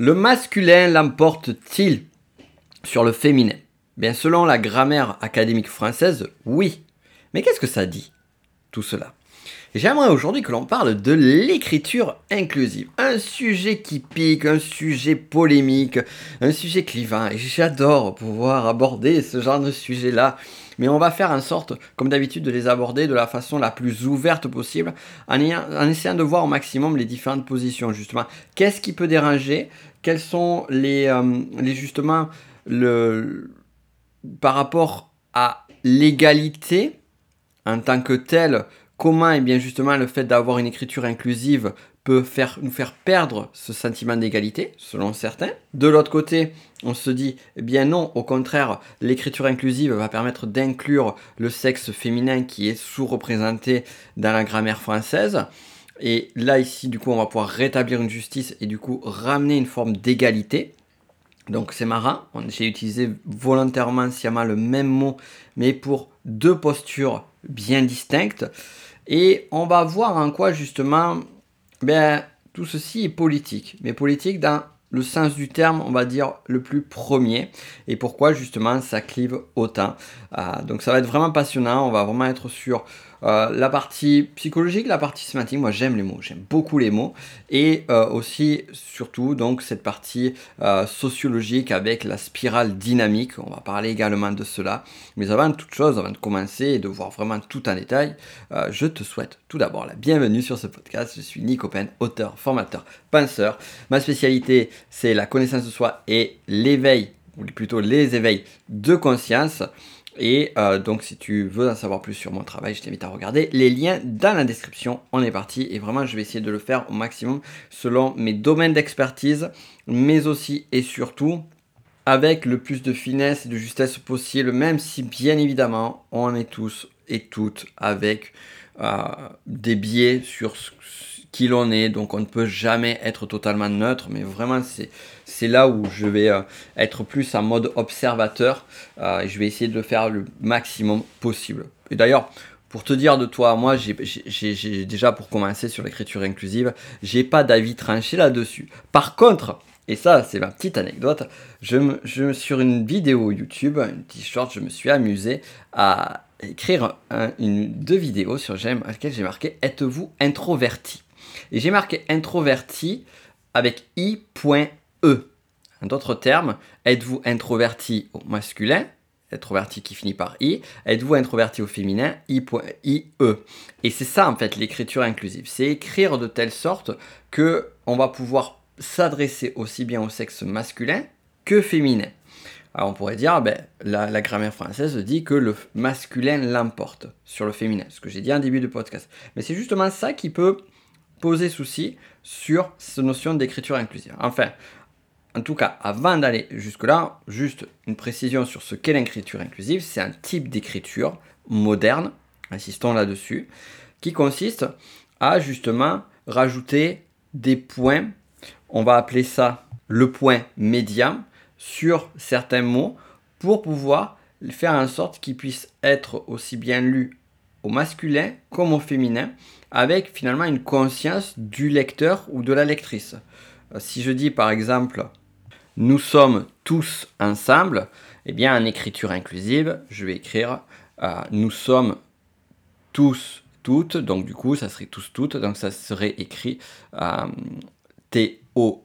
Le masculin l'emporte-t-il sur le féminin? Bien, selon la grammaire académique française, oui. Mais qu'est-ce que ça dit, tout cela? J'aimerais aujourd'hui que l'on parle de l'écriture inclusive. Un sujet qui pique, un sujet polémique, un sujet clivant. Et j'adore pouvoir aborder ce genre de sujet-là. Mais on va faire en sorte, comme d'habitude, de les aborder de la façon la plus ouverte possible, en, essayant de voir au maximum les différentes positions, justement. Qu'est-ce qui peut déranger Quels sont les, euh, les justement, par rapport à l'égalité en tant que telle comment et eh bien justement le fait d'avoir une écriture inclusive peut faire, nous faire perdre ce sentiment d'égalité, selon certains? De l'autre côté, on se dit, eh bien non, au contraire, l'écriture inclusive va permettre d'inclure le sexe féminin qui est sous-représenté dans la grammaire française. Et là, ici, du coup, on va pouvoir rétablir une justice et du coup ramener une forme d'égalité. Donc c'est marrant, j'ai utilisé volontairement, sciemment le même mot, mais pour deux postures bien distinctes. Et on va voir en quoi justement ben, tout ceci est politique. Mais politique dans le sens du terme, on va dire, le plus premier. Et pourquoi justement ça clive autant. Euh, donc ça va être vraiment passionnant. On va vraiment être sur euh, la partie psychologique, la partie sémantique, moi j'aime les mots, j'aime beaucoup les mots. Et euh, aussi, surtout, donc cette partie euh, sociologique avec la spirale dynamique. On va parler également de cela. Mais avant toute chose, avant de commencer et de voir vraiment tout en détail, je te souhaite tout d'abord la bienvenue sur ce podcast. Je suis Nico Pen, auteur, formateur, penseur. Ma spécialité, c'est la connaissance de soi et l'éveil, ou plutôt les éveils de conscience. Et euh, donc si tu veux en savoir plus sur mon travail, je t'invite à regarder les liens dans la description. On est parti et vraiment je vais essayer de le faire au maximum selon mes domaines d'expertise, mais aussi et surtout avec le plus de finesse et de justesse possible, même si bien évidemment on est tous et toutes avec euh, des biais sur ce qui l'on est, donc on ne peut jamais être totalement neutre, mais vraiment c'est c'est là où je vais euh, être plus en mode observateur euh, et je vais essayer de faire le maximum possible. Et d'ailleurs, pour te dire de toi, moi, déjà pour commencer sur l'écriture inclusive, j'ai pas d'avis tranché là-dessus. Par contre, et ça, c'est ma petite anecdote, sur une vidéo YouTube, une petite short, je me suis amusé à écrire une, deux vidéos sur à laquelle j'ai marqué Êtes-vous introverti? Et j'ai marqué introverti avec i.e. E. En d'autres termes, êtes-vous introverti au masculin Introverti qui finit par I. Êtes-vous introverti au féminin I.E. Et c'est ça en fait l'écriture inclusive. C'est écrire de telle sorte que on va pouvoir s'adresser aussi bien au sexe masculin que féminin. Alors on pourrait dire, ben, la, la, grammaire française dit que le masculin l'emporte sur le féminin, ce que j'ai dit en début de podcast. Mais c'est justement ça qui peut poser souci sur cette notion d'écriture inclusive. Enfin, en tout cas, avant d'aller jusque-là, juste une précision sur ce qu'est l'écriture inclusive. C'est un type d'écriture moderne, insistons là-dessus, qui consiste à justement rajouter des points, on va appeler ça le point médian, sur certains mots pour pouvoir faire en sorte qu'ils puissent être aussi bien lus au masculin comme au féminin, avec finalement une conscience du lecteur ou de la lectrice. Euh, si je dis par exemple nous sommes tous ensemble, eh bien en écriture inclusive, je vais écrire euh, nous sommes tous toutes, donc du coup ça serait tous toutes, donc ça serait écrit euh, T-O-U-T.E.S.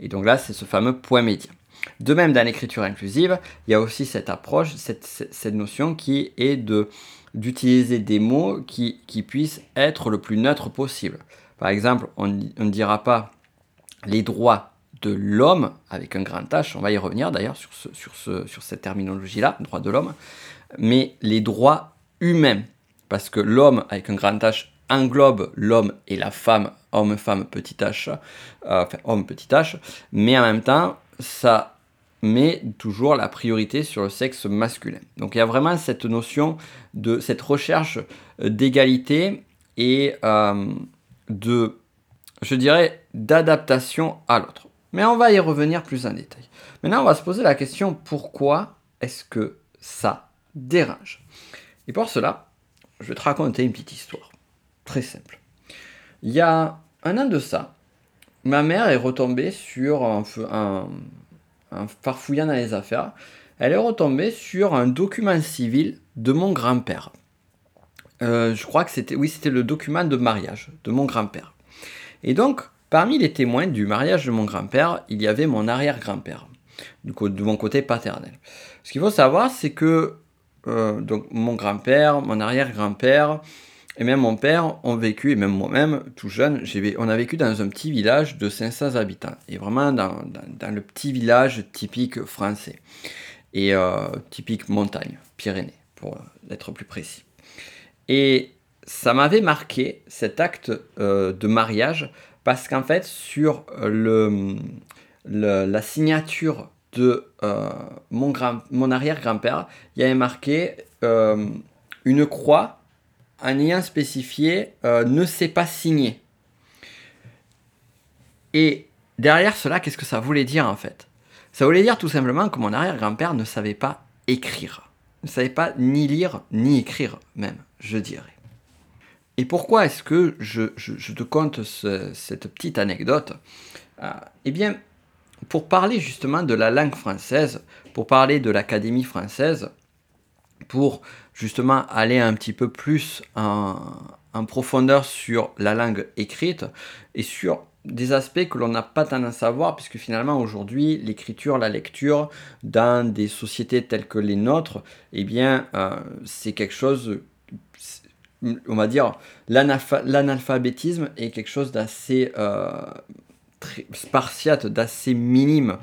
Et donc là c'est ce fameux point média. De même, dans l'écriture inclusive, il y a aussi cette approche, cette, notion qui est de d'utiliser des mots qui, qui puissent être le plus neutre possible. Par exemple, on ne dira pas les droits de l'homme avec un grand H, on va y revenir d'ailleurs sur, cette terminologie-là, droit de l'homme, mais les droits humains, parce que l'homme avec un grand H englobe l'homme et la femme, homme-femme, petit h, euh, enfin homme, petit h, mais en même temps, ça met toujours la priorité sur le sexe masculin. Donc il y a vraiment cette notion de cette recherche d'égalité et euh, de, je dirais, d'adaptation à l'autre. Mais on va y revenir plus en détail. Maintenant, on va se poser la question pourquoi est-ce que ça dérange? Et pour cela, je vais te raconter une petite histoire. Très simple. il y a un an de ça, ma mère est retombée sur un, farfouillant dans les affaires. Elle est retombée sur un document civil de mon grand-père. Euh, je crois que c'était, oui, c'était le document de mariage de mon grand-père. Et donc, parmi les témoins du mariage de mon grand-père, il y avait mon arrière-grand-père, de mon côté paternel. Ce qu'il faut savoir, c'est que euh, donc mon grand-père, mon arrière-grand-père, et même mon père ont vécu, et même moi-même, tout jeune, on a vécu dans un petit village de 500 habitants. Et vraiment dans, le petit village typique français. Et euh, typique montagne, Pyrénées, pour être plus précis. Et ça m'avait marqué cet acte euh, de mariage parce qu'en fait, sur le, la signature de euh, mon, arrière-grand-père, il y avait marqué une croix en ayant spécifié euh, ne s'est pas signé. Et derrière cela, qu'est-ce que ça voulait dire en fait? Ça voulait dire tout simplement que mon arrière-grand-père ne savait pas écrire. Ne savait pas ni lire ni écrire même, je dirais. Et pourquoi est-ce que je, te conte cette petite anecdote? Euh, Eh bien, pour parler justement de la langue française, pour parler de l'Académie française, pour justement aller un petit peu plus en, profondeur sur la langue écrite et sur des aspects que l'on n'a pas tendance à voir, puisque finalement aujourd'hui, l'écriture, la lecture, dans des sociétés telles que les nôtres, eh bien, euh, c'est quelque chose, on va dire, l'analphabétisme est quelque chose d'assez euh, spartiate, d'assez minime.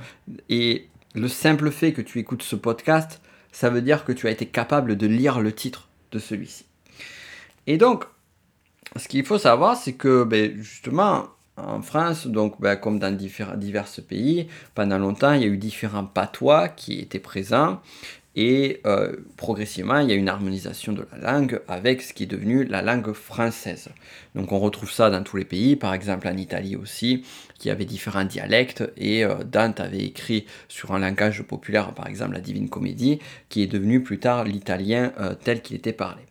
Et le simple fait que tu écoutes ce podcast, ça veut dire que tu as été capable de lire le titre de celui-ci. Et donc, ce qu'il faut savoir, c'est que ben, justement, en France, donc ben, comme dans divers, divers pays, pendant longtemps, il y a eu différents patois qui étaient présents. Et euh, progressivement, il y a une harmonisation de la langue avec ce qui est devenu la langue française. Donc on retrouve ça dans tous les pays, par exemple en Italie aussi, qui avait différents dialectes. Et euh, Dante avait écrit sur un langage populaire, par exemple la Divine Comédie, qui est devenu plus tard l'italien euh, tel qu'il était parlé.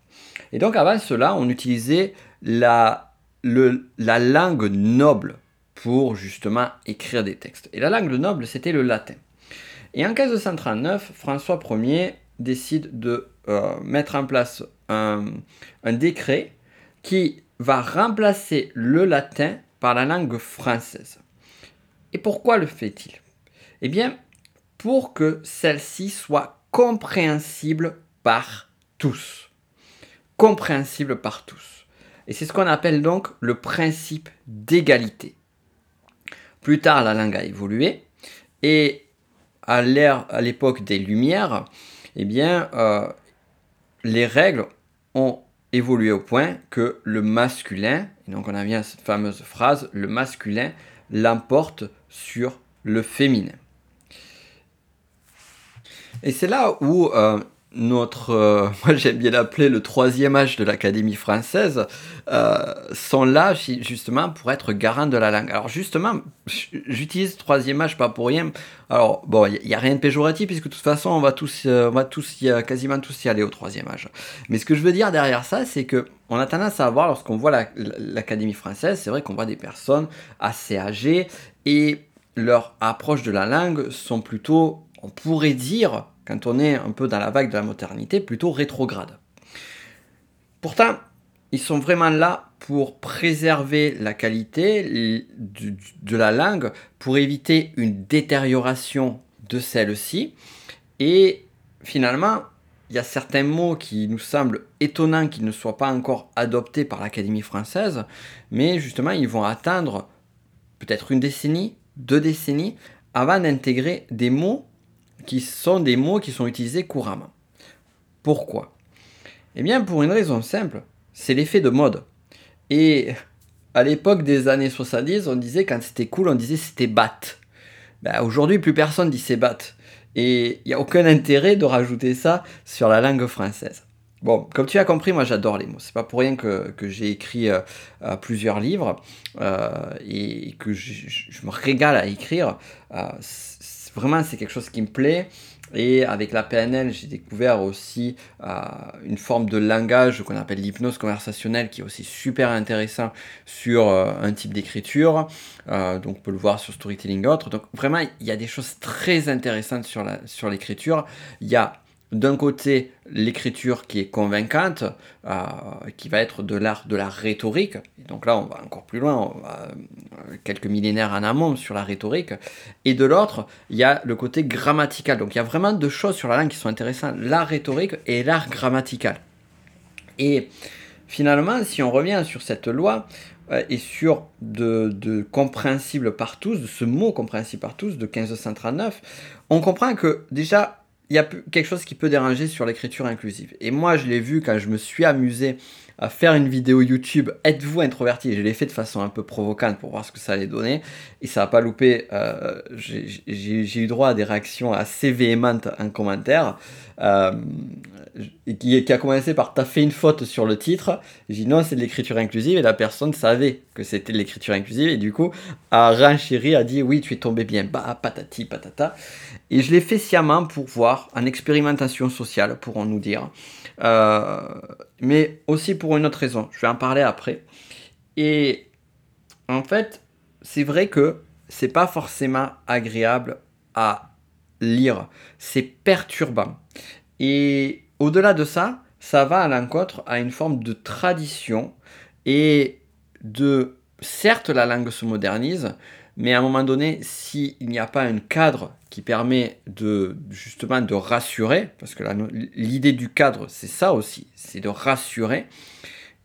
Et donc avant cela, on utilisait la, la langue noble pour justement écrire des textes. Et la langue noble, c'était le latin. Et en 1539, François Ier décide de euh, mettre en place un, décret qui va remplacer le latin par la langue française. Et pourquoi le fait-il? Eh bien, pour que celle-ci soit compréhensible par tous. Compréhensible par tous. Et c'est ce qu'on appelle donc le principe d'égalité. Plus tard, la langue a évolué et à l'époque des Lumières, eh bien, euh, les règles ont évolué au point que le masculin, et donc on a bien cette fameuse phrase, le masculin l'emporte sur le féminin. Et c'est là où euh, notre, euh, moi j'aime bien l'appeler le troisième âge de l'Académie française, euh, sont là justement pour être garant de la langue. Alors justement, j'utilise troisième âge pas pour rien. Alors bon, il n'y a rien de péjoratif puisque de toute façon on va tous, euh, on va tous y, quasiment tous y aller au troisième âge. Mais ce que je veux dire derrière ça, c'est que on a tendance à voir lorsqu'on voit l'Académie française, c'est vrai qu'on voit des personnes assez âgées et leur approche de la langue sont plutôt, on pourrait dire, quand on est un peu dans la vague de la modernité, plutôt rétrograde. Pourtant, ils sont vraiment là pour préserver la qualité de la langue, pour éviter une détérioration de celle-ci. Et finalement, il y a certains mots qui nous semblent étonnants qu'ils ne soient pas encore adoptés par l'Académie française, mais justement, ils vont attendre peut-être une décennie, deux décennies, avant d'intégrer des mots qui sont des mots qui sont utilisés couramment. Pourquoi? Eh bien, pour une raison simple, c'est l'effet de mode. Et à l'époque des années 70, on disait quand c'était cool, on disait c'était bat. Ben, Aujourd'hui, plus personne dit c'est bat. Et il n'y a aucun intérêt de rajouter ça sur la langue française. Bon, comme tu as compris, moi j'adore les mots. C'est pas pour rien que, j'ai écrit euh, euh, plusieurs livres euh, et que je, me régale à écrire. Vraiment, c'est quelque chose qui me plaît. Et avec la PNL, j'ai découvert aussi euh, une forme de langage qu'on appelle l'hypnose conversationnelle qui est aussi super intéressant sur euh, un type d'écriture. Euh, donc on peut le voir sur Storytelling et autres. Donc vraiment, il y a des choses très intéressantes sur l'écriture. Il y a d'un côté l'écriture qui est convaincante, euh, qui va être de l'art de la rhétorique. Et donc là, on va encore plus loin, euh, quelques millénaires en amont sur la rhétorique. Et de l'autre, il y a le côté grammatical. Donc il y a vraiment deux choses sur la langue qui sont intéressantes, l'art rhétorique et l'art grammatical. Et finalement, si on revient sur cette loi, euh, et sur de, de, compréhensible par tous, de ce mot compréhensible par tous de 1539, on comprend que déjà il y a quelque chose qui peut déranger sur l'écriture inclusive. Et moi, je l'ai vu quand je me suis amusé à faire une vidéo YouTube Êtes-vous introverti? Je l'ai fait de façon un peu provocante pour voir ce que ça allait donner. Et ça n'a pas loupé. Euh, j'ai eu droit à des réactions assez véhémentes en commentaire. Euh, qui, a commencé par T'as fait une faute sur le titre. J'ai dit non, c'est de l'écriture inclusive. Et la personne savait que c'était de l'écriture inclusive. Et du coup, a renchéri, a dit Oui, tu es tombé bien. Bah, patati, patata. Et je l'ai fait sciemment pour voir, en expérimentation sociale, pourrons-nous dire. Euh, mais aussi pour une autre raison. Je vais en parler après. Et en fait, c'est vrai que c'est pas forcément agréable à lire. C'est perturbant. Et au-delà de ça, ça va à l'encontre à une forme de tradition et de certes la langue se modernise, mais à un moment donné, s'il n'y a pas un cadre qui permet de justement de rassurer, parce que l'idée du cadre, c'est ça aussi, c'est de rassurer,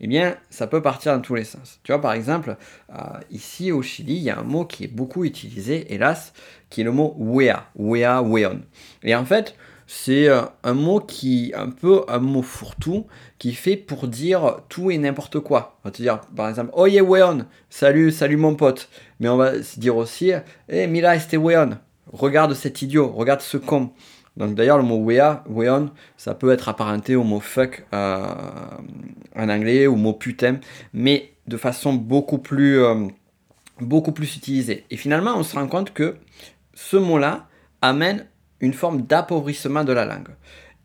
eh bien, ça peut partir dans tous les sens. Tu vois, par exemple, euh, ici au Chili, il y a un mot qui est beaucoup utilisé, hélas, qui est le mot wea, wea, weon. Et en fait, c'est euh, un mot qui, un peu un mot fourre-tout, qui fait pour dire tout et n'importe quoi. On va te dire, par exemple, oh yeah, weon, salut, salut mon pote. Mais on va se dire aussi, eh, mira este weon, regarde cet idiot, regarde ce con. Donc d'ailleurs, le mot wea, weon, ça peut être apparenté au mot fuck euh, en anglais, au mot putain, mais de façon beaucoup plus, euh, beaucoup plus utilisée. Et finalement, on se rend compte que ce mot-là amène une forme d'appauvrissement de la langue.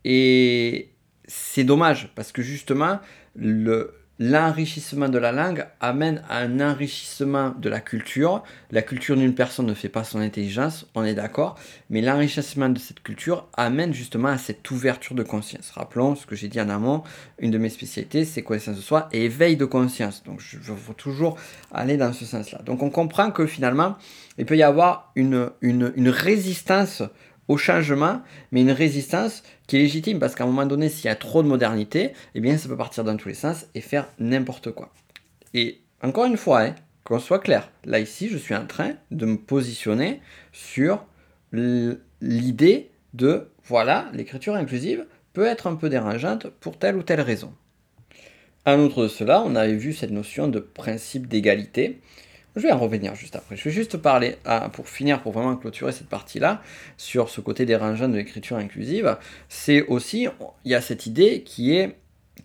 Et c'est dommage parce que justement, le, l'enrichissement de la langue amène à un enrichissement de la culture. La culture d'une personne ne fait pas son intelligence, on est d'accord, mais l'enrichissement de cette culture amène justement à cette ouverture de conscience. Rappelons ce que j'ai dit en amont, une de mes spécialités, c'est connaissance de soi et éveil de conscience. Donc je veux toujours aller dans ce sens-là. Donc on comprend que finalement, il peut y avoir une, une, une résistance au changement, mais une résistance qui est légitime, parce qu'à un moment donné, s'il y a trop de modernité, eh bien ça peut partir dans tous les sens et faire n'importe quoi. Et encore une fois, hein, qu'on soit clair, là ici, je suis en train de me positionner sur l'idée de, voilà, l'écriture inclusive peut être un peu dérangeante pour telle ou telle raison. En outre de cela, on avait vu cette notion de principe d'égalité je vais en revenir juste après. Je vais juste parler, pour finir, pour vraiment clôturer cette partie-là, sur ce côté dérangeant de l'écriture inclusive. C'est aussi, il y a cette idée qui est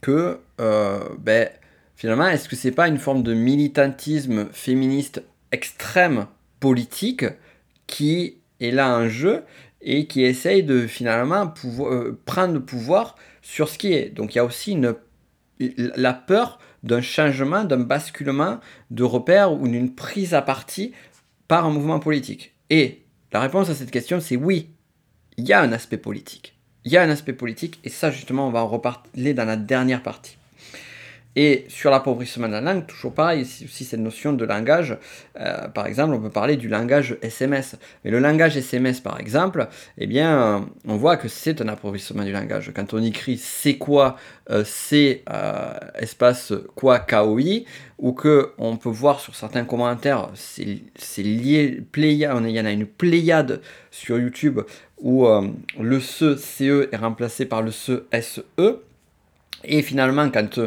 que, euh, ben, finalement, est-ce que c'est pas une forme de militantisme féministe extrême politique qui est là en jeu et qui essaye de finalement euh, prendre le pouvoir sur ce qui est? Donc il y a aussi la peur d'un changement, d'un basculement de repère ou d'une prise à partie par un mouvement politique Et la réponse à cette question, c'est oui, il y a un aspect politique. Il y a un aspect politique, et ça justement, on va en reparler dans la dernière partie. Et sur l'appauvrissement de la langue, toujours pareil, aussi cette notion de langage. Euh, par exemple, on peut parler du langage SMS. Mais le langage SMS, par exemple, eh bien, on voit que c'est un appauvrissement du langage. Quand on écrit c'est quoi, euh, c'est euh, espace quoi, KOI, ou que on peut voir sur certains commentaires, c'est lié, il y en a une pléiade sur YouTube où le ce, CE est remplacé par le ce, SE. Et finalement, quand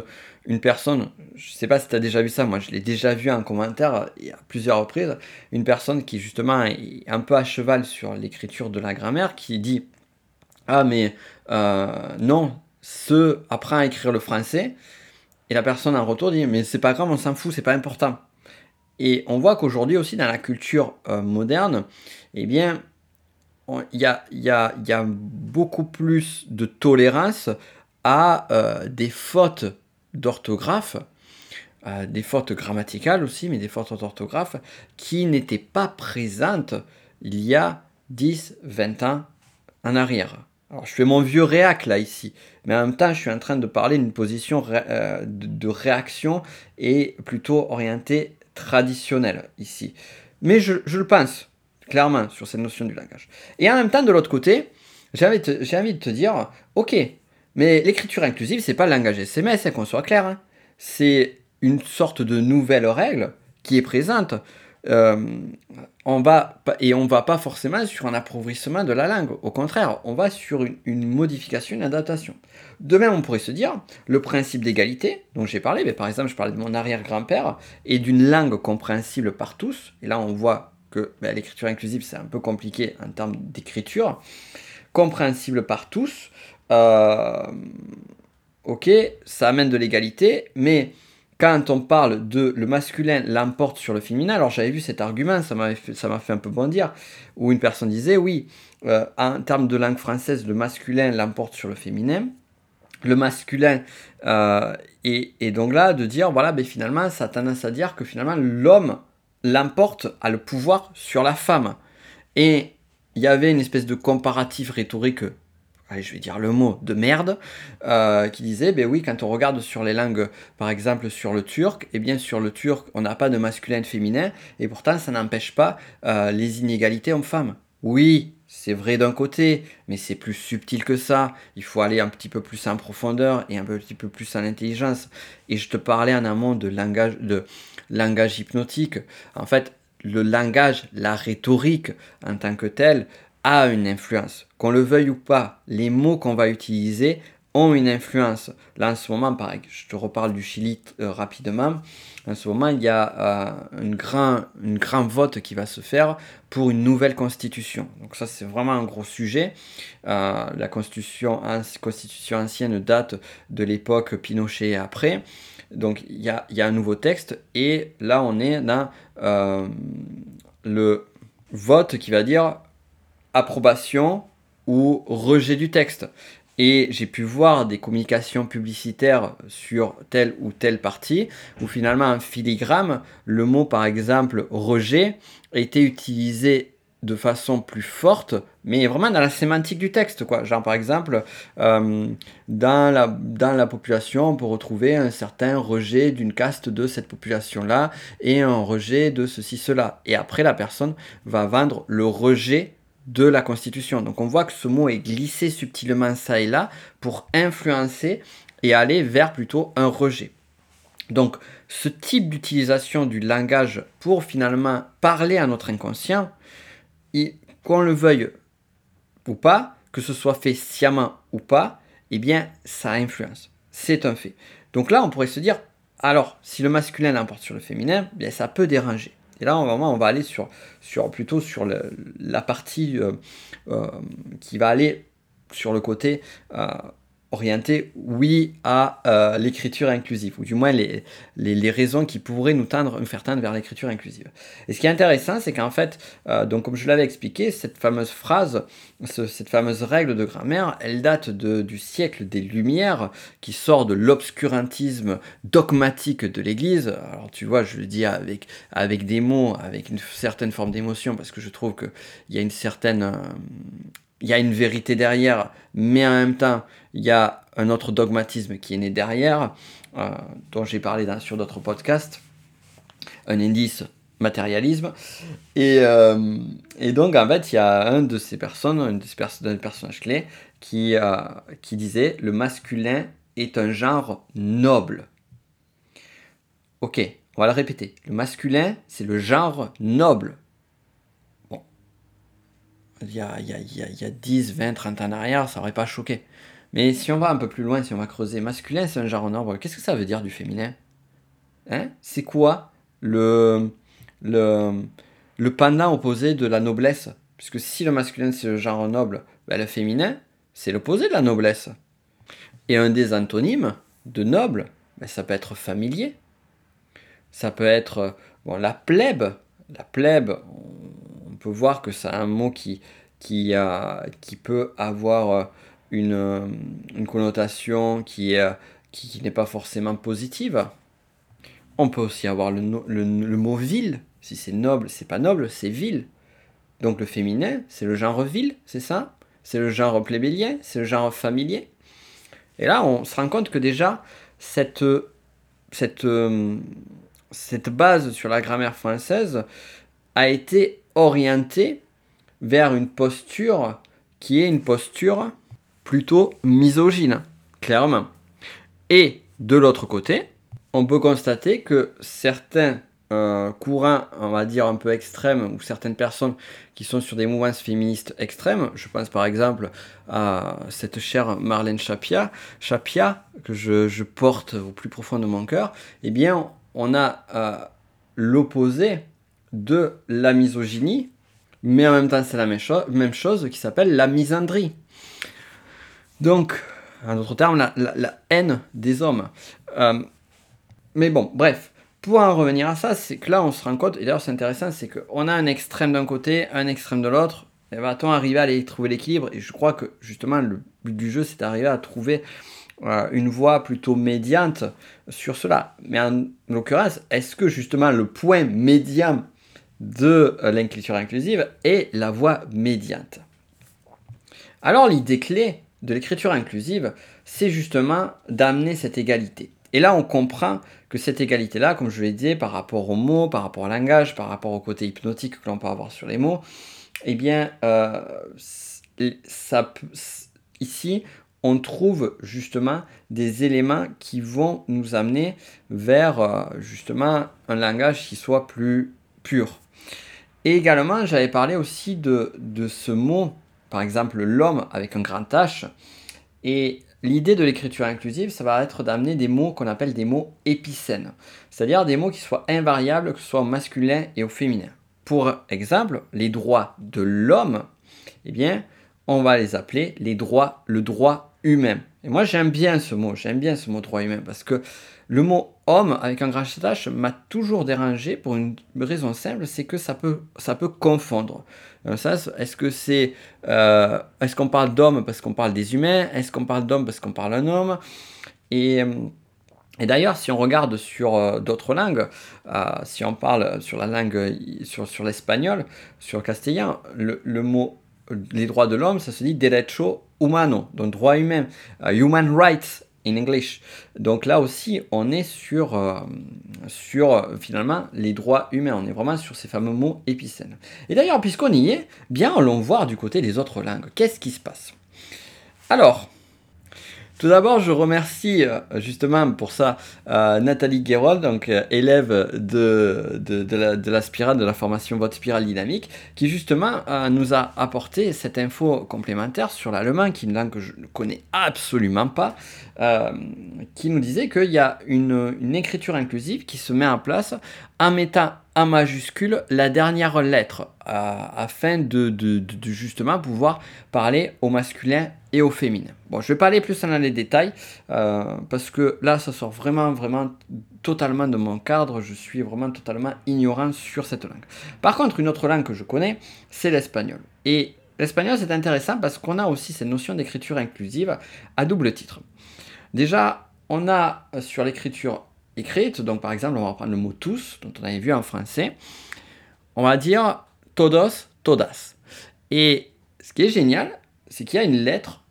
une personne, je ne sais pas si tu as déjà vu ça, moi je l'ai déjà vu en commentaire il y a plusieurs reprises, une personne qui justement est un peu à cheval sur l'écriture de la grammaire, qui dit Ah mais euh, non, ce apprend à écrire le français, et la personne en retour dit Mais c'est pas grave, on s'en fout, c'est pas important. Et on voit qu'aujourd'hui aussi dans la culture euh, moderne, eh bien, il y a, beaucoup plus de tolérance à euh, des fautes d'orthographe, euh, des fautes grammaticales aussi, mais des fautes d'orthographe qui n'étaient pas présentes il y a 10, 20 ans en arrière. Alors, je fais mon vieux réac là ici, mais en même temps, je suis en train de parler d'une position euh, de, réaction et plutôt orientée traditionnelle ici. Mais je, le pense, clairement, sur cette notion du langage. Et en même temps, de l'autre côté, j'ai envie, envie, de te dire, ok, mais l'écriture inclusive, c'est pas le langage SMS, hein, qu'on soit clair. Hein. C'est une sorte de nouvelle règle qui est présente. Euh, on va, et on va pas forcément sur un appauvrissement de la langue. Au contraire, on va sur une, modification, une adaptation. De même, on pourrait se dire, le principe d'égalité, dont j'ai parlé, mais par exemple, je parlais de mon arrière-grand-père, et d'une langue compréhensible par tous. Et là, on voit que ben, l'écriture inclusive, c'est un peu compliqué en termes d'écriture. Compréhensible par tous. Euh, ok, ça amène de l'égalité, mais quand on parle de le masculin l'emporte sur le féminin, alors j'avais vu cet argument, ça m'a fait, un peu bondir, où une personne disait oui, euh, en termes de langue française, le masculin l'emporte sur le féminin. Le masculin, euh, et, donc là, de dire, voilà, ben finalement, ça a tendance à dire que finalement, l'homme l'emporte, a le pouvoir sur la femme. Et il y avait une espèce de comparatif rhétorique je vais dire le mot, de merde, euh, qui disait, ben oui, quand on regarde sur les langues, par exemple sur le turc, eh bien sur le turc, on n'a pas de masculin et de féminin, et pourtant ça n'empêche pas euh, les inégalités hommes-femmes. Oui, c'est vrai d'un côté, mais c'est plus subtil que ça. Il faut aller un petit peu plus en profondeur et un petit peu plus en intelligence. Et je te parlais en amont de langage, de langage hypnotique. En fait, le langage, la rhétorique en tant que tel, a une influence. Qu'on le veuille ou pas, les mots qu'on va utiliser ont une influence. Là, en ce moment, pareil, je te reparle du Chili euh, rapidement. En ce moment, il y a euh, une, une grand vote qui va se faire pour une nouvelle constitution. Donc ça, c'est vraiment un gros sujet. Euh, la constitution, ancienne date de l'époque Pinochet et après. Donc il y a, y a, un nouveau texte et là, on est dans le vote qui va dire approbation ou rejet du texte. Et j'ai pu voir des communications publicitaires sur telle ou telle partie, où finalement en filigrane, le mot par exemple rejet était utilisé de façon plus forte, mais vraiment dans la sémantique du texte. Quoi. Genre par exemple, euh, dans, la, dans la population, on peut retrouver un certain rejet d'une caste de cette population-là et un rejet de ceci, cela. Et après, la personne va vendre le rejet de la Constitution. Donc on voit que ce mot est glissé subtilement ça et là pour influencer et aller vers plutôt un rejet. Donc ce type d'utilisation du langage pour finalement parler à notre inconscient, qu'on le veuille ou pas, que ce soit fait sciemment ou pas, eh bien ça influence. C'est un fait. Donc là on pourrait se dire, alors si le masculin l'emporte sur le féminin, eh bien ça peut déranger. Et là, vraiment, on va aller sur, sur plutôt sur la partie euh, euh, qui va aller sur le côté euh, orienté, oui, à euh, l'écriture inclusive, ou du moins les, les, raisons qui pourraient nous, tendre, nous faire tendre vers l'écriture inclusive. Et ce qui est intéressant, c'est qu'en fait, euh, donc comme je l'avais expliqué, cette fameuse phrase, cette fameuse règle de grammaire, elle date de, du siècle des Lumières, qui sort de l'obscurantisme dogmatique de l'Église. Alors tu vois, je le dis avec, avec des mots, avec une certaine forme d'émotion, parce que je trouve qu'il y a une certaine... Euh, il y a une vérité derrière, mais en même temps, il y a un autre dogmatisme qui est né derrière, euh, dont j'ai parlé sur d'autres podcasts, un indice matérialisme. Et, euh, et, donc, en fait, il y a un de ces personnes, un de ces qui, euh, qui disait le masculin est un genre noble. Ok, on va le répéter. Le masculin, c'est le genre noble il y a, il, y a, il, y a, 10, 20, 30 ans en arrière, ça aurait pas choqué. Mais si on va un peu plus loin, si on va creuser, masculin, c'est un genre noble. Qu'est-ce que ça veut dire du féminin? Hein? C'est quoi le, le, le pendant opposé de la noblesse? Puisque si le masculin, c'est le genre noble, ben le féminin, c'est l'opposé de la noblesse. Et un des antonymes de noble, ben ça peut être familier. Ça peut être bon, la plèbe. La plèbe, on peut voir que c'est un mot qui, qui, qui peut avoir une, une connotation qui, qui, n'est pas forcément positive. On peut aussi avoir le, le, mot ville. Si c'est noble, c'est pas noble, c'est vil. Donc le féminin, c'est le genre vil, c'est ça? C'est le genre plébélien, c'est le genre familier? Et là, on se rend compte que déjà, cette, cette, cette base sur la grammaire française a été orientée vers une posture qui est une posture plutôt misogyne, clairement. Et de l'autre côté, on peut constater que certains euh, courants, on va dire un peu extrêmes, ou certaines personnes qui sont sur des mouvances féministes extrêmes, je pense par exemple à cette chère Marlène Chapia, Chapia que je, porte au plus profond de mon cœur, eh bien on a euh, l'opposé de la misogynie, mais en même temps c'est la même, même chose qui s'appelle la misandrie. Donc, en d'autres termes, la, haine des hommes. Euh, mais bon, bref, pour en revenir à ça, c'est que là on se rend compte, et d'ailleurs c'est intéressant, c'est qu'on a un extrême d'un côté, un extrême de l'autre, et va-t-on arriver à aller trouver l'équilibre? Et je crois que justement le but du jeu c'est d'arriver à trouver euh, une voie plutôt médiante sur cela. Mais en l'occurrence, est-ce que justement le point médian de euh, l'écriture inclusive est la voie médiante? Alors l'idée clé de l'écriture inclusive, c'est justement d'amener cette égalité. Et là, on comprend que cette égalité-là, comme je l'ai dit, par rapport aux mots, par rapport au langage, par rapport au côté hypnotique que l'on peut avoir sur les mots, eh bien, euh, ici, on trouve justement des éléments qui vont nous amener vers euh, justement un langage qui soit plus pur. Et également, j'avais parlé aussi de ce mot, par exemple l'homme avec un grand H. Et L'idée de l'écriture inclusive, ça va être d'amener des mots qu'on appelle des mots épicènes, c'est-à-dire des mots qui soient invariables, que ce soit au masculin et au féminin. Pour exemple, les droits de l'homme, eh bien, on va les appeler les droits, le droit humain. Et moi, j'aime bien ce mot, j'aime bien ce mot droit humain, parce que le mot homme avec un grand H m'a toujours dérangé pour une raison simple, c'est que ça peut, ça peut confondre. Euh, est-ce que c'est, euh, est-ce qu'on parle d'homme parce qu'on parle des humains? Est-ce qu'on parle d'homme parce qu'on parle d'un homme? Et, euh, d'ailleurs, si on regarde sur d'autres langues, si on parle sur la langue, sur, l'espagnol, sur le castillan, le mot les droits de l'homme, ça se dit derecho humano, donc droit humain, human rights in English. Donc là aussi, on est sur, euh, sur finalement les droits humains. On est vraiment sur ces fameux mots épicènes. Et d'ailleurs, puisqu'on y est, bien allons voir du côté des autres langues. Qu'est-ce qui se passe? Alors, tout d'abord, je remercie euh, justement pour ça euh, Nathalie Guérol, donc euh, élève de, de, la, spirale, de la formation Votre Spirale Dynamique, qui justement nous a apporté cette info complémentaire sur l'allemand, qui est une langue que je ne connais absolument pas, qui nous disait qu'il y a une, écriture inclusive qui se met en place en mettant en majuscule la dernière lettre afin de, justement pouvoir parler au masculin et au féminin. Bon, je vais pas aller plus dans les détails euh, parce que là, ça sort vraiment, vraiment totalement de mon cadre. Je suis vraiment totalement ignorant sur cette langue. Par contre, une autre langue que je connais, c'est l'espagnol. Et l'espagnol, c'est intéressant parce qu'on a aussi cette notion d'écriture inclusive à double titre. Déjà, on a euh, sur l'écriture écrite, donc par exemple, on va reprendre le mot tous, dont on avait vu en français, on va dire todos, todas. Et ce qui est génial, c'est qu'il y a une lettre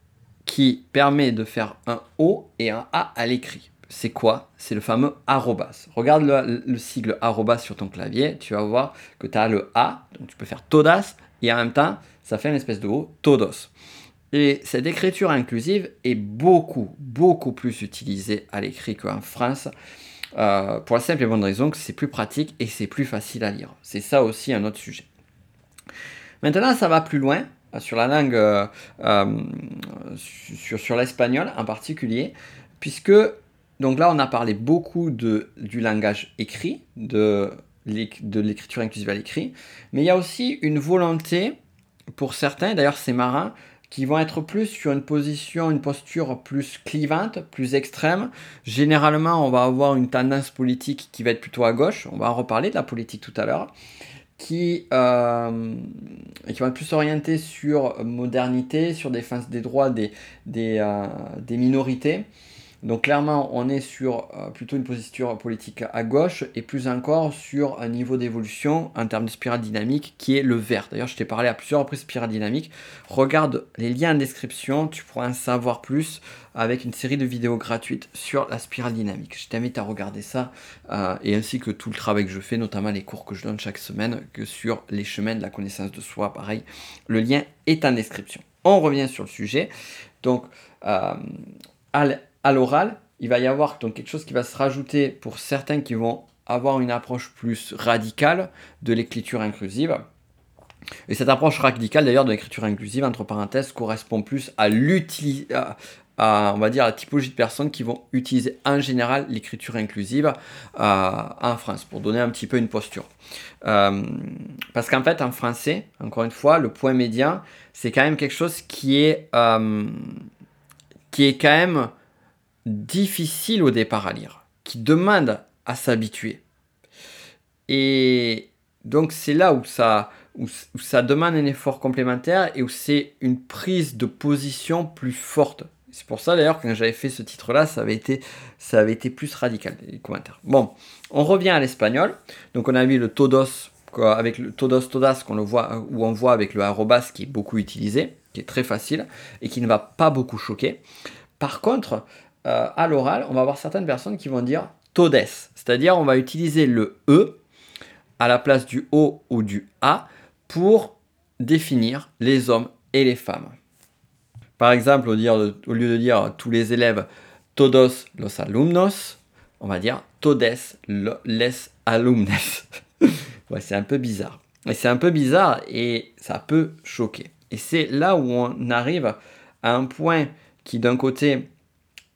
qui permet de faire un O et un A à l'écrit. C'est quoi? C'est le fameux arrobas. Regarde le, sigle arrobas sur ton clavier, tu vas voir que tu as le A, donc tu peux faire todas, et en même temps, ça fait une espèce de O, todos. Et cette écriture inclusive est beaucoup, beaucoup plus utilisée à l'écrit qu'en France, euh, pour la simple et bonne raison que c'est plus pratique et c'est plus facile à lire. C'est ça aussi un autre sujet. Maintenant, ça va plus loin sur la langue, euh, euh, sur, l'espagnol en particulier, puisque donc là on a parlé beaucoup de, du langage écrit, de, de l'écriture inclusive à l'écrit, mais il y a aussi une volonté pour certains, d'ailleurs c'est marrant, qui vont être plus sur une position, une posture plus clivante, plus extrême. Généralement, on va avoir une tendance politique qui va être plutôt à gauche. On va en reparler de la politique tout à l'heure qui, euh, qui plus orientés sur modernité, sur défense des droits des, euh, des minorités. Donc clairement, on est sur euh, plutôt une posture politique à gauche et plus encore sur un niveau d'évolution en termes de spirale dynamique qui est le vert. D'ailleurs, je t'ai parlé à plusieurs reprises de spirale dynamique. Regarde les liens en description, tu pourras en savoir plus avec une série de vidéos gratuites sur la spirale dynamique. Je t'invite à regarder ça euh, et ainsi que tout le travail que je fais, notamment les cours que je donne chaque semaine, que sur les chemins de la connaissance de soi. Pareil, le lien est en description. On revient sur le sujet. Donc, euh, l'oral, il va y avoir donc quelque chose qui va se rajouter pour certains qui vont avoir une approche plus radicale de l'écriture inclusive. Et cette approche radicale d'ailleurs de l'écriture inclusive, entre parenthèses, correspond plus à l'utilisation, on va dire, la typologie de personnes qui vont utiliser en général l'écriture inclusive euh, en France, pour donner un petit peu une posture. Euh, parce qu'en fait, en français, encore une fois, le point médian, c'est quand même quelque chose qui est, euh, qui est quand même difficile au départ à lire, qui demande à s'habituer. Et donc c'est là où ça, où, ça demande un effort complémentaire et où c'est une prise de position plus forte. C'est pour ça d'ailleurs quand j'avais fait ce titre-là, ça avait été, ça avait été plus radical les commentaires. Bon, on revient à l'espagnol. Donc on a vu le todos avec le todos todas qu'on le voit où on voit avec le arrobas qui est beaucoup utilisé, qui est très facile et qui ne va pas beaucoup choquer. Par contre, euh, à l'oral, on va avoir certaines personnes qui vont dire todes, c'est-à-dire on va utiliser le E à la place du O ou du A pour définir les hommes et les femmes. Par exemple, au, lieu de dire tous les élèves todos los alumnos, on va dire todes les alumnes. c'est un peu bizarre. Et c'est un peu bizarre et ça peut choquer. Et c'est là où on arrive à un point qui d'un côté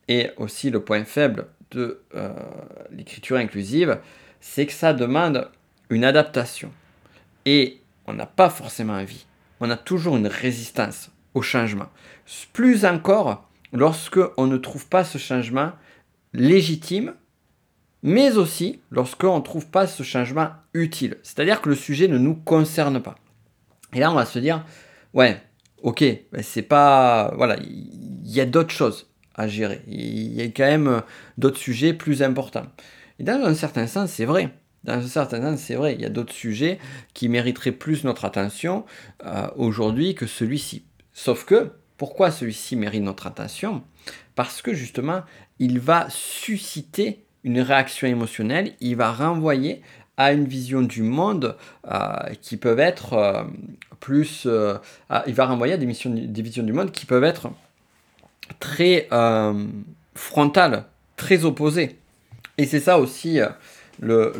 et aussi le point faible de euh, l'écriture inclusive, c'est que ça demande une adaptation. Et on n'a pas forcément envie. On a toujours une résistance au changement. Plus encore lorsque on ne trouve pas ce changement légitime, mais aussi lorsqu'on ne trouve pas ce changement utile. C'est-à-dire que le sujet ne nous concerne pas. Et là, on va se dire, ouais, ok, c'est pas. Voilà, il y a d'autres choses à gérer. Il y a quand même euh, d'autres sujets plus importants. Et dans un certain sens, c'est vrai. Dans un certain sens, c'est vrai. Il y a d'autres sujets qui mériteraient plus notre attention euh, aujourd'hui que celui-ci. Sauf que, pourquoi celui-ci mérite notre attention? Parce que justement, il va susciter une réaction émotionnelle, il va renvoyer à une vision du monde euh, qui peuvent être plus... il va renvoyer à des, missions, des visions du monde qui peuvent être très euh, frontal, très opposé. Et c'est ça aussi euh, le,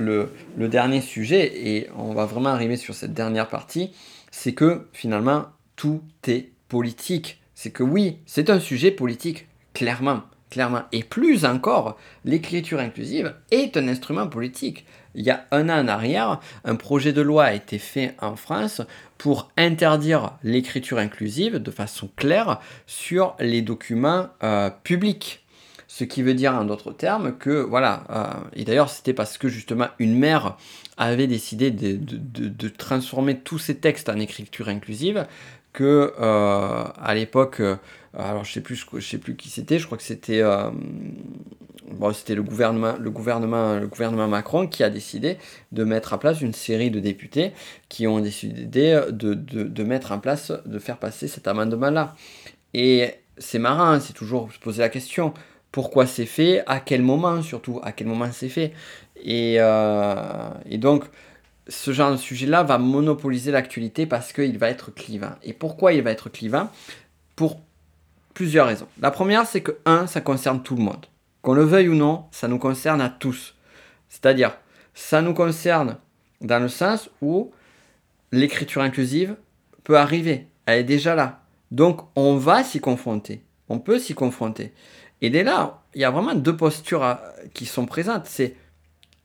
le, dernier sujet, et on va vraiment arriver sur cette dernière partie, c'est que finalement, tout est politique. C'est que oui, c'est un sujet politique, clairement clairement. Et plus encore, l'écriture inclusive est un instrument politique. Il y a un an en arrière, un projet de loi a été fait en France pour interdire l'écriture inclusive de façon claire sur les documents euh, publics. Ce qui veut dire en d'autres termes que, voilà, euh, et d'ailleurs c'était parce que justement une mère avait décidé de, transformer tous ces textes en écriture inclusive que euh, à l'époque alors je sais plus, je sais plus qui c'était. Je crois que c'était, c'était le gouvernement, Macron qui a décidé de mettre en place une série de députés qui ont décidé de mettre en place, de faire passer cet amendement-là. Et c'est marrant, hein, c'est toujours se poser la question pourquoi c'est fait, à quel moment surtout, à quel moment c'est fait. Et, euh, et donc ce genre de sujet-là va monopoliser l'actualité parce qu'il va être clivant. Et pourquoi il va être clivant? Pour plusieurs raisons. La première, c'est que, un, ça concerne tout le monde. Qu'on le veuille ou non, ça nous concerne à tous. C'est-à-dire, ça nous concerne dans le sens où l'écriture inclusive peut arriver. Elle est déjà là. Donc, on va s'y confronter. On peut s'y confronter. Et dès là, il y a vraiment deux postures qui sont présentes. C'est,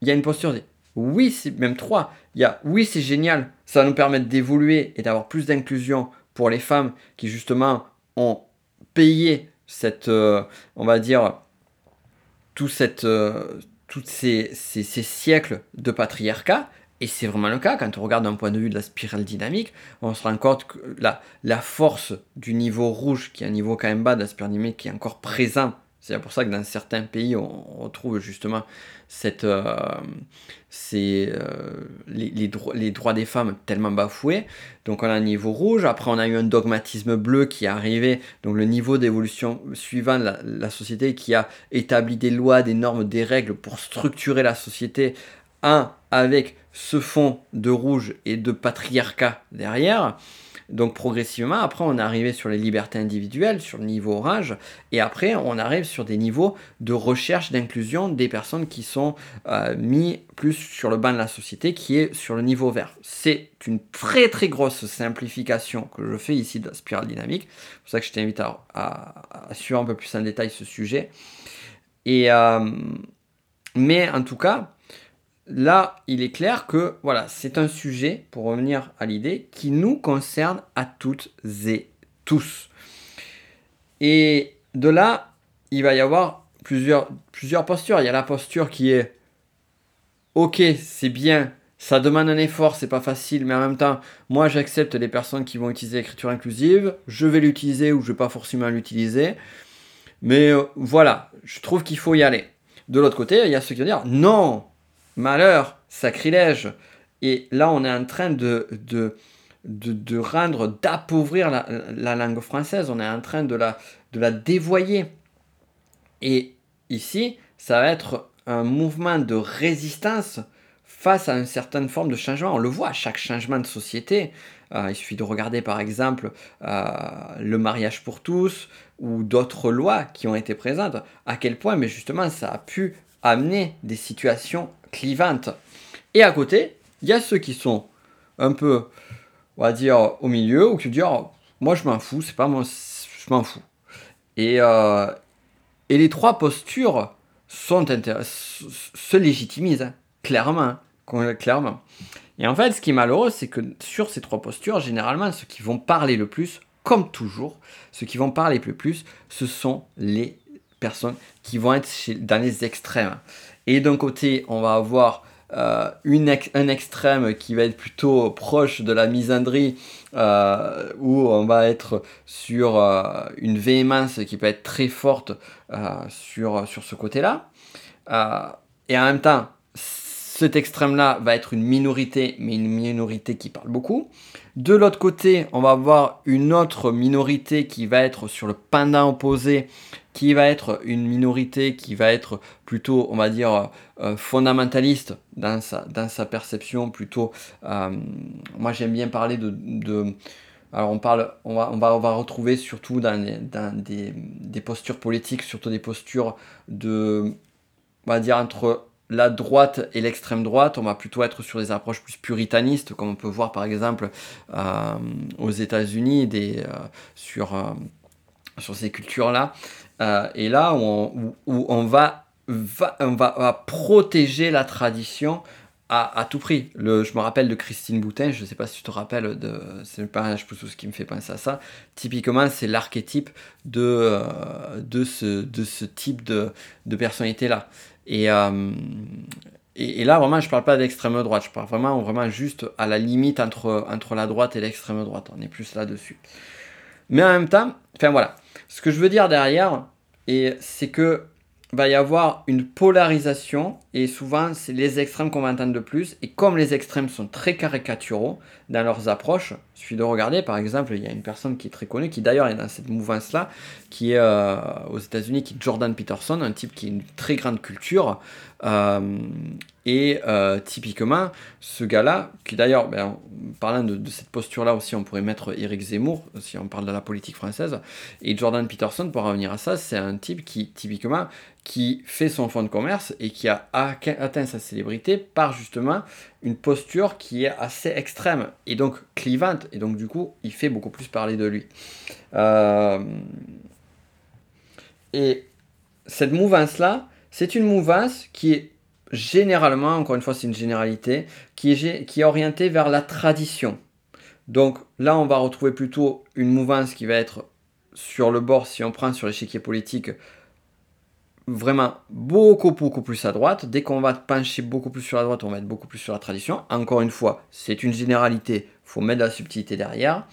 il y a une posture de oui, même trois. Il y a oui, c'est génial, ça va nous permettre d'évoluer et d'avoir plus d'inclusion pour les femmes qui justement ont payer cette, euh, on va dire, tout euh, ces, siècles de patriarcat. Et c'est vraiment le cas, quand on regarde d'un point de vue de la spirale dynamique, on se rend compte que la, la force du niveau rouge, qui est un niveau quand même bas de la spirale dynamique, qui est encore présent c'est pour ça que dans certains pays, on retrouve justement cette, euh, euh, les, droits des femmes tellement bafoués. Donc on a un niveau rouge, après on a eu un dogmatisme bleu qui est arrivé, donc le niveau d'évolution suivant la, la société qui a établi des lois, des normes, des règles pour structurer la société, un avec ce fond de rouge et de patriarcat derrière. Donc progressivement, après, on est arrivé sur les libertés individuelles, sur le niveau orange, et après, on arrive sur des niveaux de recherche d'inclusion des personnes qui sont euh, mis plus sur le banc de la société, qui est sur le niveau vert. C'est une très très grosse simplification que je fais ici de la spirale dynamique. C'est pour ça que je t'invite à, suivre un peu plus en détail ce sujet. Et, euh, mais en tout cas, là, il est clair que voilà, c'est un sujet, pour revenir à l'idée, qui nous concerne à toutes et tous. Et de là, il va y avoir plusieurs, plusieurs postures. Il y a la posture qui est Ok, c'est bien, ça demande un effort, c'est pas facile, mais en même temps, moi j'accepte les personnes qui vont utiliser l'écriture inclusive, je vais l'utiliser ou je vais pas forcément l'utiliser. Mais euh, voilà, je trouve qu'il faut y aller. De l'autre côté, il y a ceux qui vont dire non, malheur, sacrilège. Et là, on est en train de, de, de, rendre, d'appauvrir la, langue française. On est en train de la, de la dévoyer. Et ici, ça va être un mouvement de résistance face à une certaine forme de changement. On le voit à chaque changement de société. Euh, il suffit de regarder par exemple euh, le mariage pour tous ou d'autres lois qui ont été présentes. À quel point, mais justement, ça a pu amener des situations clivantes. Et à côté, il y a ceux qui sont un peu, on va dire, au milieu, ou qui disent, oh, moi je m'en fous, c'est pas moi, je m'en fous. Et, euh, et les trois postures sont se légitimisent, hein, clairement, hein, clairement. Et en fait, ce qui est malheureux, c'est que sur ces trois postures, généralement, ceux qui vont parler le plus, comme toujours, ceux qui vont parler le plus, ce sont les personnes qui vont être dans les extrêmes. Et d'un côté, on va avoir euh, un extrême qui va être plutôt proche de la misandrie, euh, où on va être sur euh, une véhémence qui peut être très forte sur, sur ce côté-là. et en même temps, cet extrême-là va être une minorité, mais une minorité qui parle beaucoup. De l'autre côté, on va avoir une autre minorité qui va être sur le pendant opposé, qui va être une minorité qui va être plutôt, on va dire, euh, fondamentaliste dans sa, dans sa perception, plutôt, euh, moi j'aime bien parler de, alors on parle, on va, on va, on va retrouver surtout dans, des, des, postures politiques, surtout des postures de, on va dire, entre la droite et l'extrême droite, on va plutôt être sur des approches plus puritanistes, comme on peut voir par exemple euh, aux États-Unis, sur, sur ces cultures-là. Euh, et là, où on, va, on va, protéger la tradition à, tout prix. Le, je me rappelle de Christine Boutin, je ne sais pas si tu te rappelles, de, c'est le tout ce qui me fait penser à ça. Typiquement, c'est l'archétype de, euh, de, ce, de ce type de, de personnalité-là. Euh, et, et, là, vraiment, je ne parle pas d'extrême droite, je parle vraiment, vraiment juste à la limite entre, entre la droite et l'extrême droite. On est plus là-dessus. Mais en même temps, enfin voilà, ce que je veux dire derrière, c'est que va y avoir une polarisation et souvent c'est les extrêmes qu'on va entendre de plus et comme les extrêmes sont très caricaturaux dans leurs approches, il suffit de regarder par exemple il y a une personne qui est très connue qui d'ailleurs est dans cette mouvance là qui est euh, aux États-Unis qui est Jordan Peterson un type qui a une très grande culture euh, et euh, typiquement, ce gars-là, qui d'ailleurs, ben, parlant de, cette posture-là aussi, on pourrait mettre Eric Zemmour, si on parle de la politique française, et Jordan Peterson, pour revenir à ça, c'est un type qui, typiquement, qui fait son fonds de commerce et qui a atteint sa célébrité par justement une posture qui est assez extrême et donc clivante, et donc du coup, il fait beaucoup plus parler de lui. Euh, et cette mouvance-là, c'est une mouvance qui est généralement, encore une fois c'est une généralité, qui est, orientée vers la tradition. Donc là on va retrouver plutôt une mouvance qui va être sur le bord, si on prend sur l'échiquier politique, vraiment beaucoup, beaucoup plus à droite. Dès qu'on va pencher beaucoup plus sur la droite, on va être beaucoup plus sur la tradition. Encore une fois, c'est une généralité, il faut mettre de la subtilité derrière.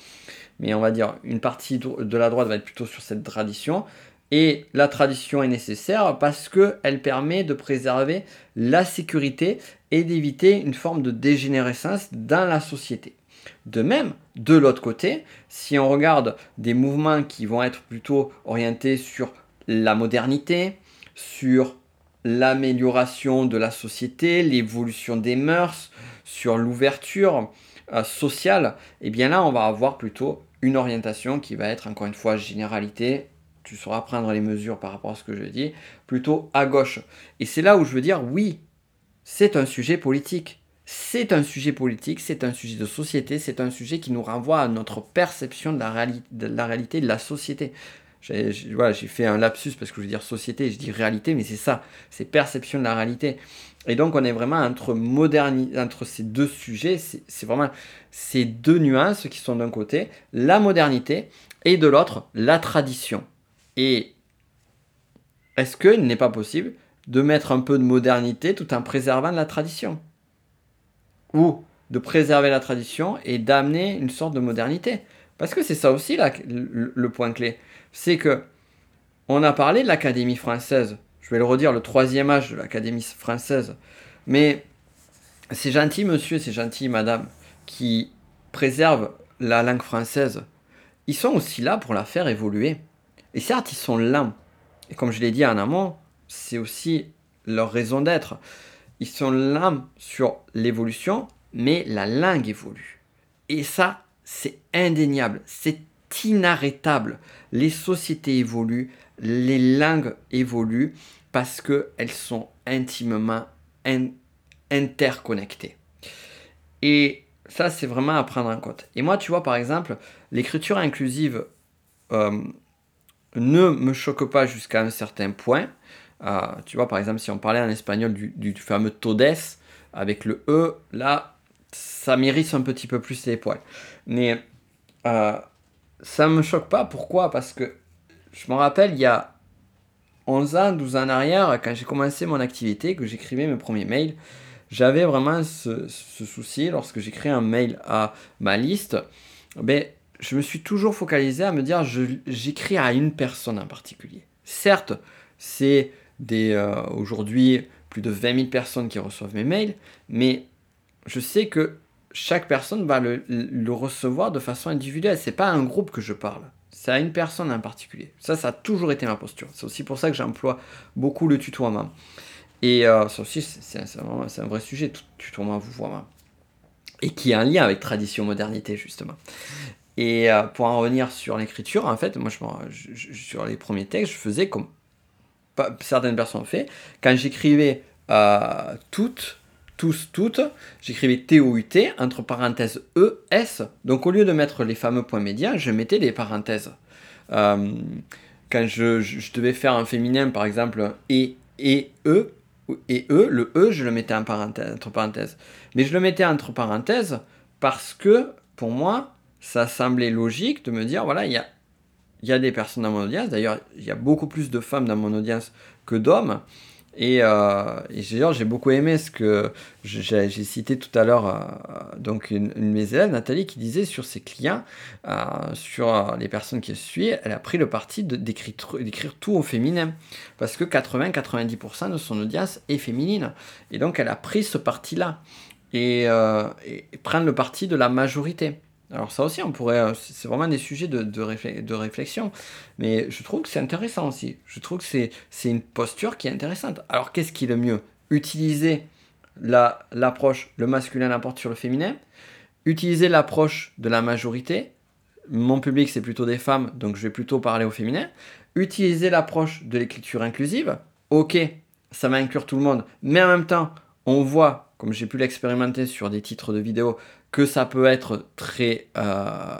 Mais on va dire une partie de la droite va être plutôt sur cette tradition. Et la tradition est nécessaire parce qu'elle permet de préserver la sécurité et d'éviter une forme de dégénérescence dans la société. De même, de l'autre côté, si on regarde des mouvements qui vont être plutôt orientés sur la modernité, sur l'amélioration de la société, l'évolution des mœurs, sur l'ouverture euh, sociale, et eh bien là, on va avoir plutôt une orientation qui va être encore une fois généralité. Tu sauras prendre les mesures par rapport à ce que je dis, plutôt à gauche. Et c'est là où je veux dire, oui, c'est un sujet politique. C'est un sujet politique, c'est un sujet de société, c'est un sujet qui nous renvoie à notre perception de la, de la réalité de la société. J'ai fait un lapsus parce que je veux dire société, je dis réalité, mais c'est ça, c'est perception de la réalité. Et donc on est vraiment entre, entre ces deux sujets, c'est vraiment ces deux nuances qui sont d'un côté la modernité et de l'autre la tradition. Et est-ce qu'il n'est pas possible de mettre un peu de modernité tout en préservant la tradition? Ou de préserver la tradition et d'amener une sorte de modernité? Parce que c'est ça aussi là, le point clé c'est que on a parlé de l'Académie française. Je vais le redire, le troisième âge de l'Académie française. Mais c'est gentil, monsieur, c'est gentil, madame, qui préservent la langue française. Ils sont aussi là pour la faire évoluer. Et certes, ils sont lents. Et comme je l'ai dit en amont, c'est aussi leur raison d'être. Ils sont lents sur l'évolution, mais la langue évolue. Et ça, c'est indéniable. C'est inarrêtable. Les sociétés évoluent, les langues évoluent parce qu'elles sont intimement interconnectées. Et ça, c'est vraiment à prendre en compte. Et moi, tu vois, par exemple, l'écriture inclusive euh, ne me choque pas jusqu'à un certain point. Euh, tu vois, par exemple, si on parlait en espagnol du, fameux todes avec le E, là, ça mérite un petit peu plus les poils. Mais euh, ça me choque pas. Pourquoi? Parce que je me rappelle, il y a 11 ans, 12 ans en arrière, quand j'ai commencé mon activité, que j'écrivais mes premiers mails, j'avais vraiment ce, souci lorsque j'écris un mail à ma liste. Ben, je me suis toujours focalisé à me dire j'écris à une personne en particulier. Certes, c'est euh, aujourd'hui plus de 20 000 personnes qui reçoivent mes mails, mais je sais que chaque personne va le, recevoir de façon individuelle. C'est pas un groupe que je parle. C'est à une personne en particulier. Ça, ça a toujours été ma posture. C'est aussi pour ça que j'emploie beaucoup le tutoiement. Et euh, ça aussi, c'est un, vrai sujet, tutoiement, vous voyez. Et qui a un lien avec tradition-modernité, justement. Et euh, pour en revenir sur l'écriture, en fait, moi, je, sur les premiers textes, je faisais comme certaines personnes ont fait. Quand j'écrivais euh, toutes, tous, toutes, j'écrivais T-O-U-T, entre parenthèses E-S. Donc au lieu de mettre les fameux points médians, je mettais des parenthèses. Euh, quand je, devais faire un féminin, par exemple, et, et, E, et E, le E, je le mettais entre parenthèses. Mais je le mettais entre parenthèses parce que, pour moi, ça semblait logique de me dire, voilà, il y a, y a des personnes dans mon audience. D'ailleurs, il y a beaucoup plus de femmes dans mon audience que d'hommes. Et, euh, j'ai beaucoup aimé ce que j'ai cité tout à l'heure, euh, donc une, de mes élèves, Nathalie, qui disait sur ses clients, euh, sur les personnes qui suivent, elle a pris le parti d'écrire tout au féminin. Parce que 80-90% de son audience est féminine. Et donc elle a pris ce parti-là. Et, et prendre le parti de la majorité. Alors ça aussi, on pourrait, euh, c'est vraiment des sujets de, de, réflexion, mais je trouve que c'est intéressant aussi. Je trouve que c'est, une posture qui est intéressante. Alors qu'est-ce qui est le mieux? Utiliser la, l'approche, le masculin l'apporte sur le féminin, utiliser l'approche de la majorité, mon public c'est plutôt des femmes, donc je vais plutôt parler au féminin, utiliser l'approche de l'écriture inclusive, ok, ça va inclure tout le monde, mais en même temps, on voit, comme j'ai pu l'expérimenter sur des titres de vidéos, que ça peut être très... Euh,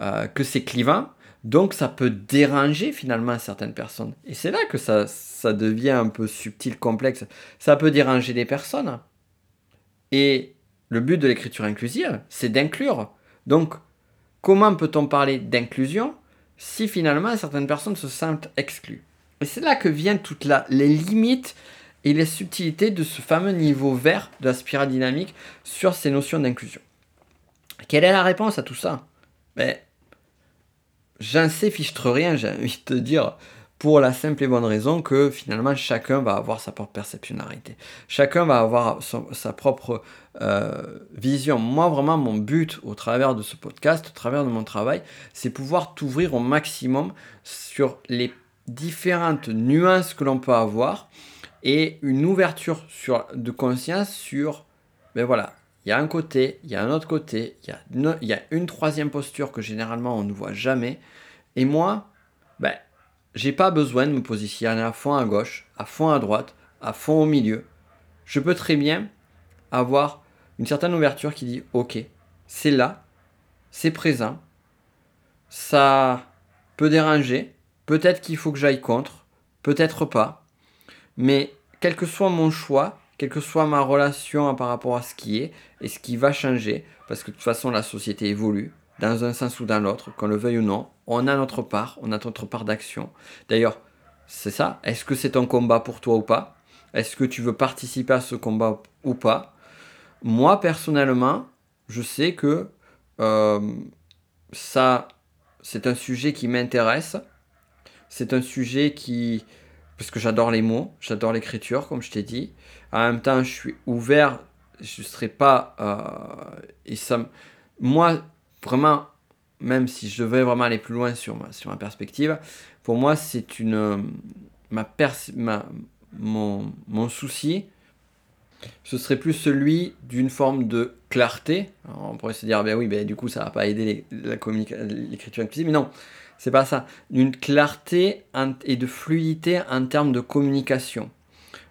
euh, que c'est clivant, donc ça peut déranger finalement certaines personnes. Et c'est là que ça, ça devient un peu subtil, complexe. Ça peut déranger les personnes. Et le but de l'écriture inclusive, c'est d'inclure. Donc, comment peut-on parler d'inclusion si finalement certaines personnes se sentent exclues? Et c'est là que viennent toutes les limites et les subtilités de ce fameux niveau vert de la spirale dynamique sur ces notions d'inclusion. Quelle est la réponse à tout ça? Ben, J'en sais fichtre rien, j'ai envie de te dire, pour la simple et bonne raison que finalement chacun va avoir sa propre perceptionnalité. Chacun va avoir sa propre euh, vision. Moi, vraiment, mon but au travers de ce podcast, au travers de mon travail, c'est pouvoir t'ouvrir au maximum sur les différentes nuances que l'on peut avoir et une ouverture de conscience sur, ben voilà, il y a un côté, il y a un autre côté, il y a une, troisième posture que généralement on ne voit jamais. Et moi, ben, j'ai pas besoin de me positionner à fond à gauche, à fond à droite, à fond au milieu. Je peux très bien avoir une certaine ouverture qui dit ok, c'est là, c'est présent, ça peut déranger, peut-être qu'il faut que j'aille contre, peut-être pas, mais quel que soit mon choix, quelle que soit ma relation par rapport à ce qui est et ce qui va changer, parce que de toute façon la société évolue, dans un sens ou dans l'autre, qu'on le veuille ou non, on a notre part, on a notre part d'action. D'ailleurs, c'est ça, est-ce que c'est un combat pour toi ou pas? Est-ce que tu veux participer à ce combat ou pas? Moi, personnellement, je sais que euh, ça, c'est un sujet qui m'intéresse. C'est un sujet qui, parce que j'adore les mots, j'adore l'écriture, comme je t'ai dit. En même temps, je suis ouvert, je ne serai pas. Euh, et moi, vraiment, même si je devais vraiment aller plus loin sur ma, sur ma perspective, pour moi, c'est une. Euh, ma, ma mon, mon, souci, ce serait plus celui d'une forme de clarté. on pourrait se dire, ben oui, ben du coup, ça va pas aider l'écriture inclusive, mais non, c'est pas ça. D'une clarté et de fluidité en termes de communication.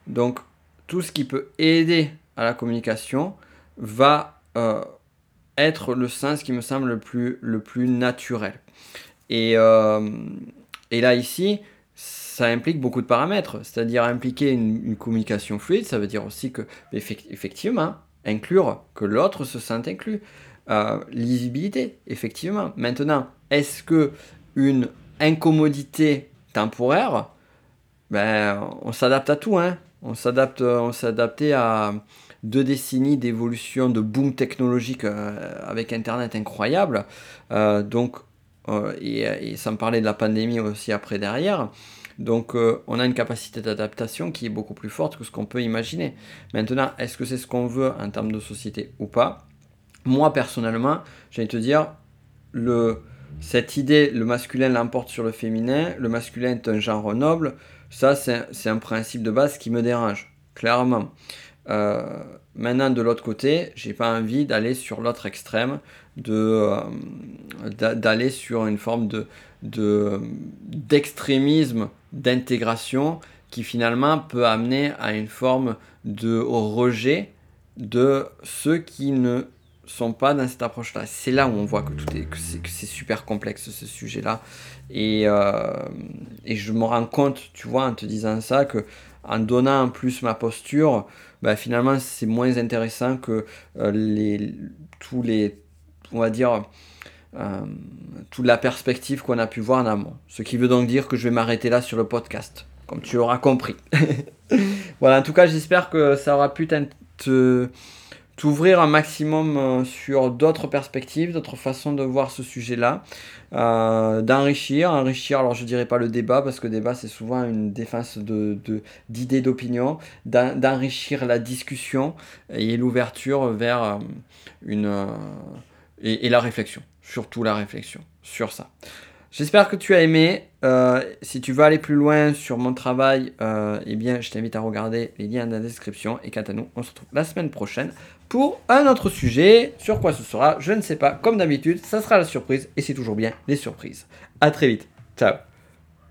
Donc, tout ce qui peut aider à la communication va euh, être le sens qui me semble le plus, naturel. Et, euh, et là, ici, ça implique beaucoup de paramètres, c'est-à-dire impliquer une, communication fluide, ça veut dire aussi que, effectivement, inclure que l'autre se sente inclus. Euh, lisibilité, effectivement. Maintenant, est-ce que une incommodité temporaire, ben, on s'adapte à tout, hein. On s'adapte, on s'est adapté à deux décennies d'évolution de boom technologique euh, avec Internet incroyable. Euh, donc, euh, et, sans parler de la pandémie aussi après derrière. Donc on a une capacité d'adaptation qui est beaucoup plus forte que ce qu'on peut imaginer. Maintenant, est-ce que c'est ce qu'on veut en termes de société ou pas? Moi personnellement, j'ai te dire, le, cette idée, le masculin l'emporte sur le féminin, le masculin est un genre noble, ça c'est un principe de base qui me dérange, clairement. Euh, maintenant, de l'autre côté, j'ai pas envie d'aller sur l'autre extrême, de euh, d'aller sur une forme de d'extrémisme d'intégration qui finalement peut amener à une forme de rejet de ceux qui ne sont pas dans cette approche-là. C'est là où on voit que tout est, que c'est, super complexe ce sujet-là. Et, euh, et je me rends compte, tu vois, en te disant ça, que en donnant en plus ma posture, bah, finalement c'est moins intéressant que euh, les, tous les, on va dire, euh, toute la perspective qu'on a pu voir en amont. Ce qui veut donc dire que je vais m'arrêter là sur le podcast, comme tu auras compris. voilà, en tout cas j'espère que ça aura pu te t'ouvrir un maximum euh, sur d'autres perspectives, d'autres façons de voir ce sujet-là, euh, d'enrichir, enrichir, alors je dirais pas le débat, parce que le débat c'est souvent une défense d'idées, d'opinion, d'enrichir la discussion et l'ouverture vers euh, une... et la réflexion, surtout la réflexion sur ça. J'espère que tu as aimé. Euh, si tu veux aller plus loin sur mon travail, euh, eh bien, je t'invite à regarder les liens dans la description. Et quant à nous, on se retrouve la semaine prochaine pour un autre sujet. Sur quoi ce sera, je ne sais pas. Comme d'habitude, ça sera la surprise. Et c'est toujours bien les surprises. À très vite. Ciao.